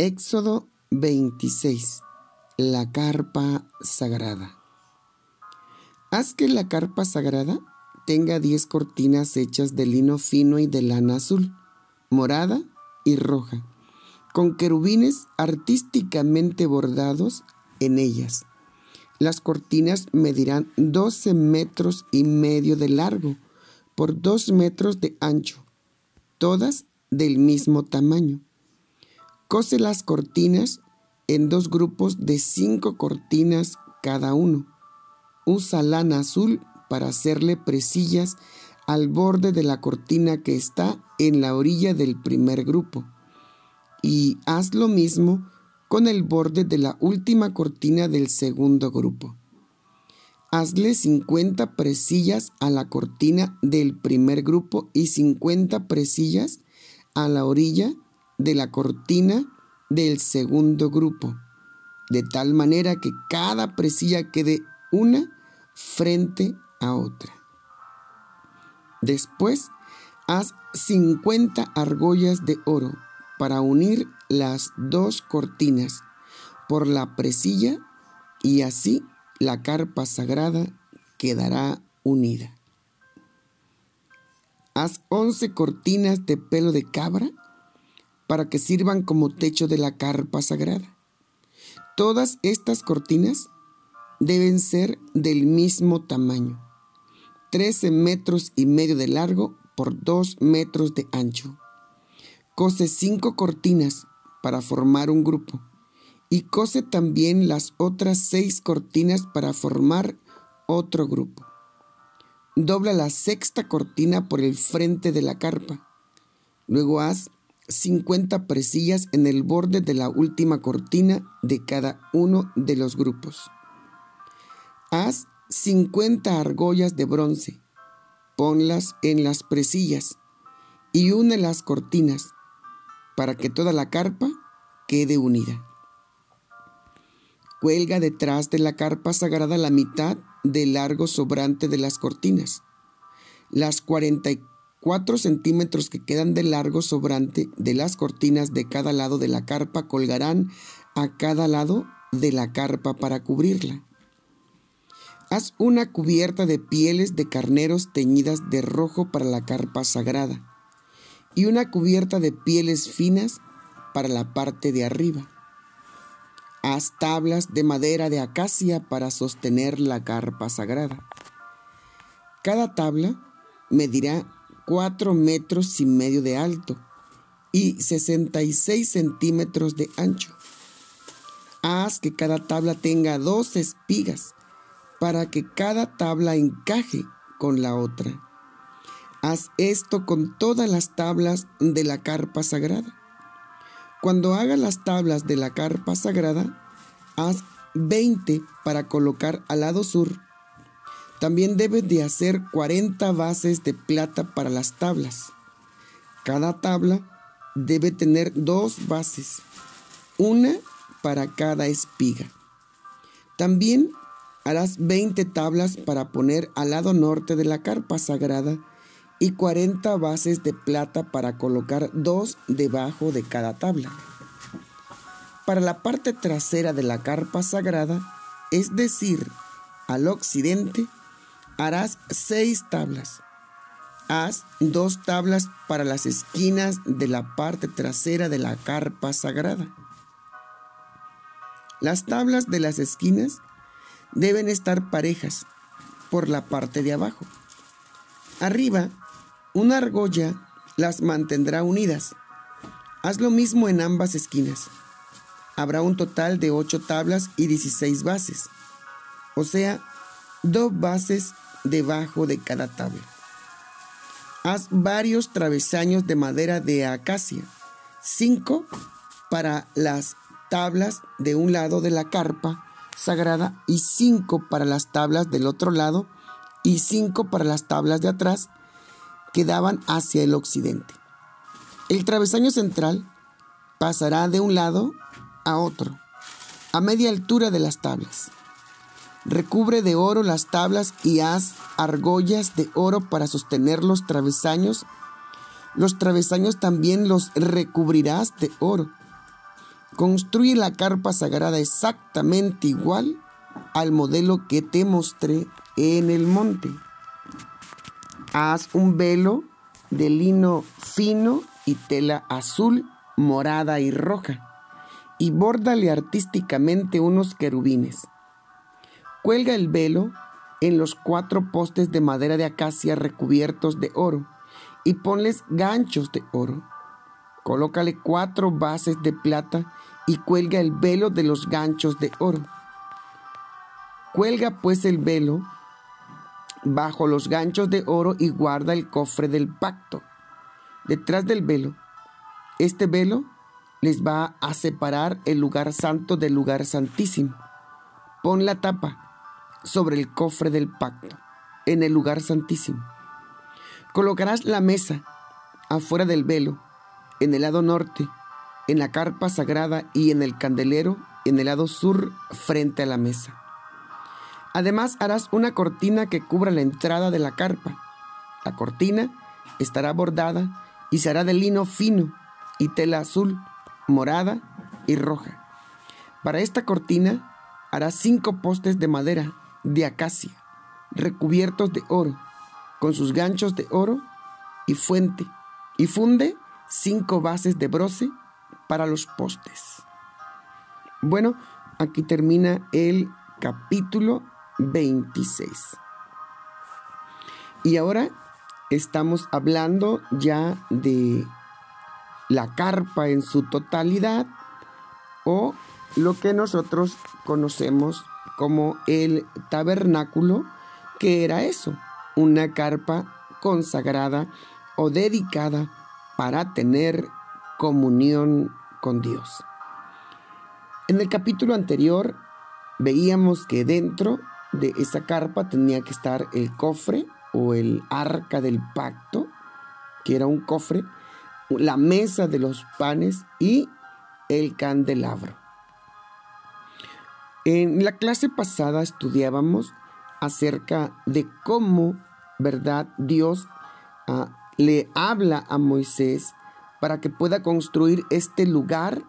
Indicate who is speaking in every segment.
Speaker 1: Éxodo 26. La carpa sagrada. Haz que la carpa sagrada tenga diez cortinas hechas de lino fino y de lana azul, morada y roja, con querubines artísticamente bordados en ellas. Las cortinas medirán 12 metros y medio de largo por 2 metros de ancho, todas del mismo tamaño Cose las cortinas en dos grupos de cinco cortinas cada uno. Usa lana azul para hacerle presillas al borde de la cortina que está en la orilla del primer grupo. Y haz lo mismo con el borde de la última cortina del segundo grupo. Hazle 50 presillas a la cortina del primer grupo y 50 presillas a la orilla de la cortina del segundo grupo, de tal manera que cada presilla quede una frente a otra. Después, haz 50 argollas de oro para unir las dos cortinas por la presilla y así la carpa sagrada quedará unida. Haz 11 cortinas de pelo de cabra para que sirvan como techo de la carpa sagrada. Todas estas cortinas deben ser del mismo tamaño, 13 metros y medio de largo por 2 metros de ancho. Cose cinco cortinas para formar un grupo y cose también las otras seis cortinas para formar otro grupo. Dobla la sexta cortina por el frente de la carpa. Luego haz 50 presillas en el borde de la última cortina de cada uno de los grupos. Haz 50 argollas de bronce, ponlas en las presillas y une las cortinas para que toda la carpa quede unida. Cuelga detrás de la carpa sagrada la mitad del largo sobrante de las cortinas. Las 44 Cuatro centímetros que quedan de largo sobrante de las cortinas de cada lado de la carpa colgarán a cada lado de la carpa para cubrirla. Haz una cubierta de pieles de carneros teñidas de rojo para la carpa sagrada y una cubierta de pieles finas para la parte de arriba. Haz tablas de madera de acacia para sostener la carpa sagrada. Cada tabla medirá 4 metros y medio de alto y 66 centímetros de ancho. Haz que cada tabla tenga dos espigas para que cada tabla encaje con la otra. Haz esto con todas las tablas de la carpa sagrada. Cuando hagas las tablas de la carpa sagrada, haz 20 para colocar al lado sur también debes de hacer 40 bases de plata para las tablas. Cada tabla debe tener dos bases, una para cada espiga. También harás 20 tablas para poner al lado norte de la carpa sagrada y 40 bases de plata para colocar dos debajo de cada tabla. Para la parte trasera de la carpa sagrada, es decir, al occidente, harás seis tablas. Haz dos tablas para las esquinas de la parte trasera de la carpa sagrada. Las tablas de las esquinas deben estar parejas por la parte de abajo. Arriba, una argolla las mantendrá unidas. Haz lo mismo en ambas esquinas. Habrá un total de ocho tablas y 16 bases, o sea, dos bases debajo de cada tabla. Haz varios travesaños de madera de acacia, cinco para las tablas de un lado de la carpa sagrada y cinco para las tablas del otro lado y cinco para las tablas de atrás que daban hacia el occidente. El travesaño central pasará de un lado a otro, a media altura de las tablas. Recubre de oro las tablas y haz argollas de oro para sostener los travesaños. Los travesaños también los recubrirás de oro. construye la carpa sagrada exactamente igual al modelo que te mostré en el monte. Haz un velo de lino fino y tela azul, morada y roja, y bórdale artísticamente unos querubines. Cuelga el velo en los cuatro postes de madera de acacia recubiertos de oro y ponles ganchos de oro. Colócale cuatro bases de plata y cuelga el velo de los ganchos de oro. Cuelga pues el velo bajo los ganchos de oro y guarda el cofre del pacto. Detrás del velo, este velo les va a separar el lugar santo del lugar santísimo. Pon la tapa sobre el cofre del pacto, en el lugar santísimo. Colocarás la mesa afuera del velo, en el lado norte, en la carpa sagrada y en el candelero en el lado sur frente a la mesa. Además harás una cortina que cubra la entrada de la carpa. La cortina estará bordada y se hará de lino fino y tela azul, morada y roja. Para esta cortina harás cinco postes de madera de acacia, recubiertos de oro, con sus ganchos de oro y fuente, y funde cinco bases de bronce para los postes. Bueno, aquí termina el capítulo 26. Y ahora estamos hablando ya de la carpa en su totalidad o lo que nosotros conocemos como el tabernáculo, que era eso, una carpa consagrada o dedicada para tener comunión con Dios. En el capítulo anterior veíamos que dentro de esa carpa tenía que estar el cofre o el arca del pacto, que era un cofre, la mesa de los panes y el candelabro. En la clase pasada estudiábamos acerca de cómo, ¿verdad? Dios ah, le habla a Moisés para que pueda construir este lugar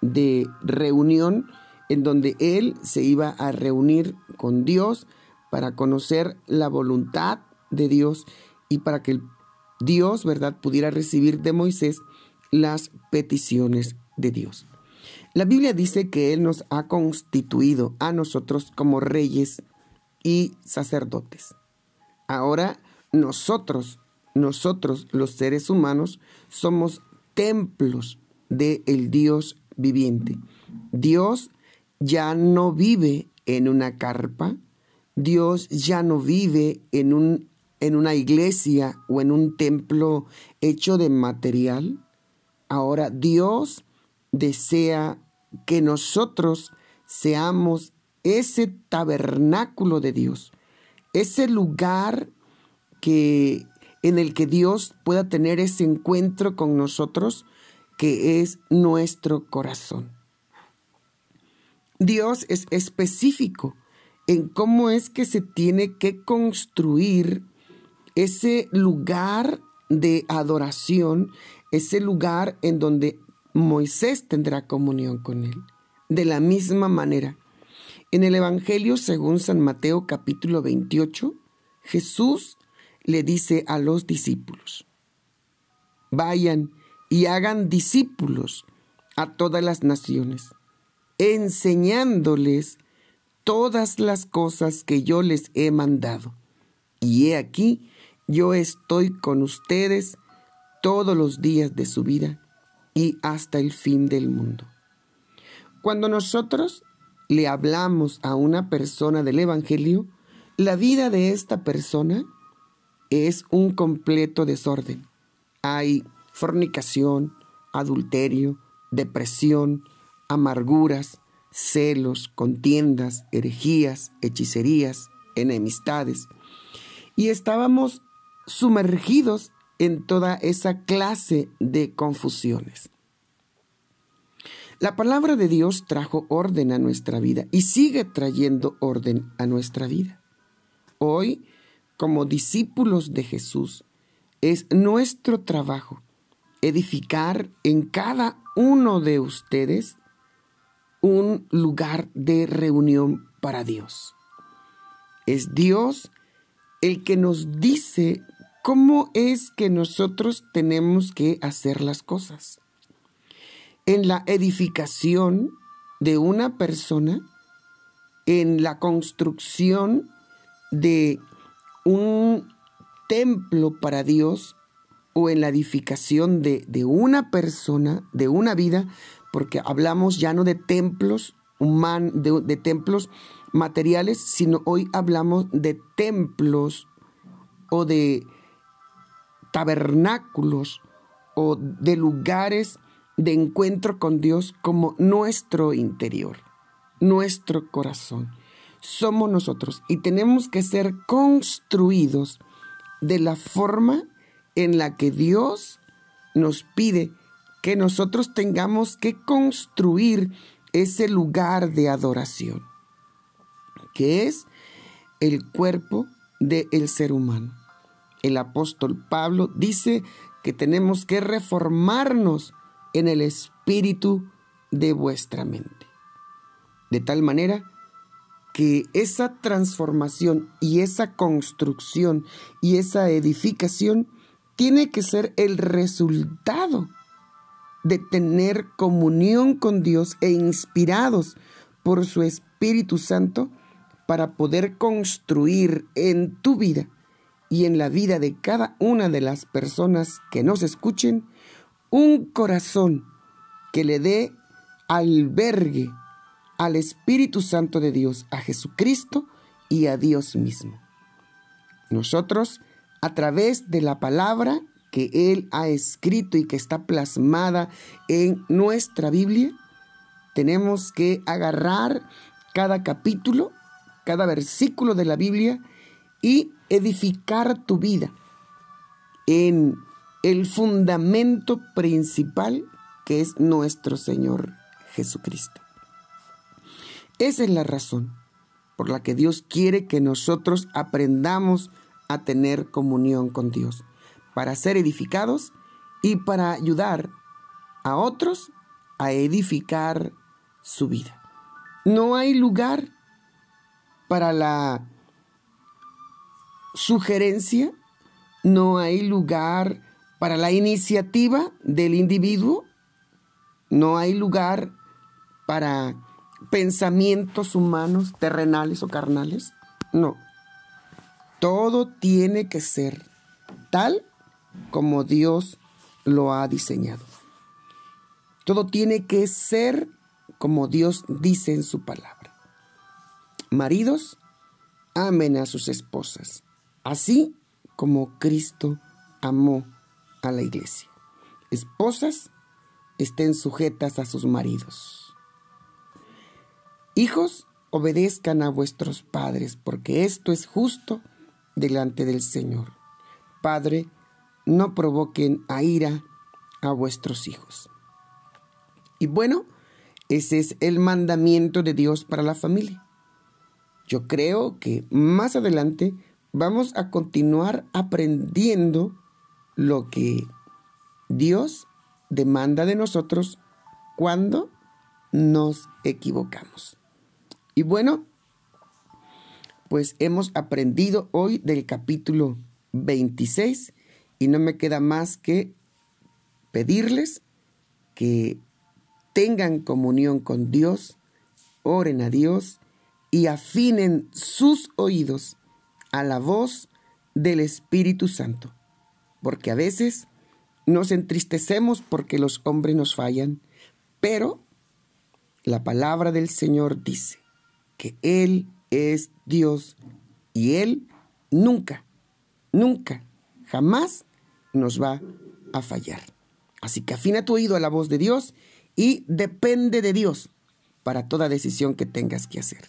Speaker 1: de reunión en donde él se iba a reunir con Dios para conocer la voluntad de Dios y para que Dios, ¿verdad?, pudiera recibir de Moisés las peticiones de Dios. La Biblia dice que Él nos ha constituido a nosotros como reyes y sacerdotes. Ahora nosotros, nosotros los seres humanos, somos templos del el Dios viviente. Dios ya no vive en una carpa, Dios ya no vive en, un, en una iglesia o en un templo hecho de material. Ahora Dios desea que nosotros seamos ese tabernáculo de Dios, ese lugar que en el que Dios pueda tener ese encuentro con nosotros que es nuestro corazón. Dios es específico en cómo es que se tiene que construir ese lugar de adoración, ese lugar en donde Moisés tendrá comunión con él. De la misma manera, en el Evangelio según San Mateo capítulo 28, Jesús le dice a los discípulos, vayan y hagan discípulos a todas las naciones, enseñándoles todas las cosas que yo les he mandado. Y he aquí, yo estoy con ustedes todos los días de su vida y hasta el fin del mundo. Cuando nosotros le hablamos a una persona del Evangelio, la vida de esta persona es un completo desorden. Hay fornicación, adulterio, depresión, amarguras, celos, contiendas, herejías, hechicerías, enemistades. Y estábamos sumergidos en toda esa clase de confusiones. La palabra de Dios trajo orden a nuestra vida y sigue trayendo orden a nuestra vida. Hoy, como discípulos de Jesús, es nuestro trabajo edificar en cada uno de ustedes un lugar de reunión para Dios. Es Dios el que nos dice cómo es que nosotros tenemos que hacer las cosas. En la edificación de una persona, en la construcción de un templo para Dios o en la edificación de, una persona, de una vida, porque hablamos ya no de templos humanos, de templos materiales, sino hoy hablamos de templos o de tabernáculos o de lugares de encuentro con Dios como nuestro interior, nuestro corazón. Somos nosotros y tenemos que ser construidos de la forma en la que Dios nos pide que nosotros tengamos que construir ese lugar de adoración, que es el cuerpo del ser humano el apóstol Pablo dice que tenemos que reformarnos en el espíritu de vuestra mente. De tal manera que esa transformación y esa construcción y esa edificación tiene que ser el resultado de tener comunión con Dios e inspirados por su Espíritu Santo para poder construir en tu vida y en la vida de cada una de las personas que nos escuchen un corazón que le dé albergue al Espíritu Santo de Dios, a Jesucristo y a Dios mismo. Nosotros, a través de la palabra que Él ha escrito y que está plasmada en nuestra Biblia, tenemos que agarrar cada capítulo, cada versículo de la Biblia y edificar tu vida en el fundamento principal que es nuestro Señor Jesucristo. Esa es la razón por la que Dios quiere que nosotros aprendamos a tener comunión con Dios, para ser edificados y para ayudar a otros a edificar su vida. No hay lugar para la sugerencia, no hay lugar para la iniciativa del individuo, no hay lugar para pensamientos humanos, terrenales o carnales, no. Todo tiene que ser tal como Dios lo ha diseñado. Todo tiene que ser como Dios dice en su palabra. Maridos, amen a sus esposas así como Cristo amó a la iglesia. Esposas, estén sujetas a sus maridos. Hijos, obedezcan a vuestros padres, porque esto es justo delante del Señor. Padre, no provoquen a ira a vuestros hijos. Y bueno, ese es el mandamiento de Dios para la familia. Yo creo que más adelante vamos a continuar aprendiendo lo que Dios demanda de nosotros cuando nos equivocamos. Y bueno, pues hemos aprendido hoy del capítulo 26 y no me queda más que pedirles que tengan comunión con Dios, oren a Dios y afinen sus oídos a la voz del Espíritu Santo, porque a veces nos entristecemos porque los hombres nos fallan, pero la palabra del Señor dice que Él es Dios y Él nunca, nunca, jamás nos va a fallar. Así que afina tu oído a la voz de Dios y depende de Dios para toda decisión que tengas que hacer.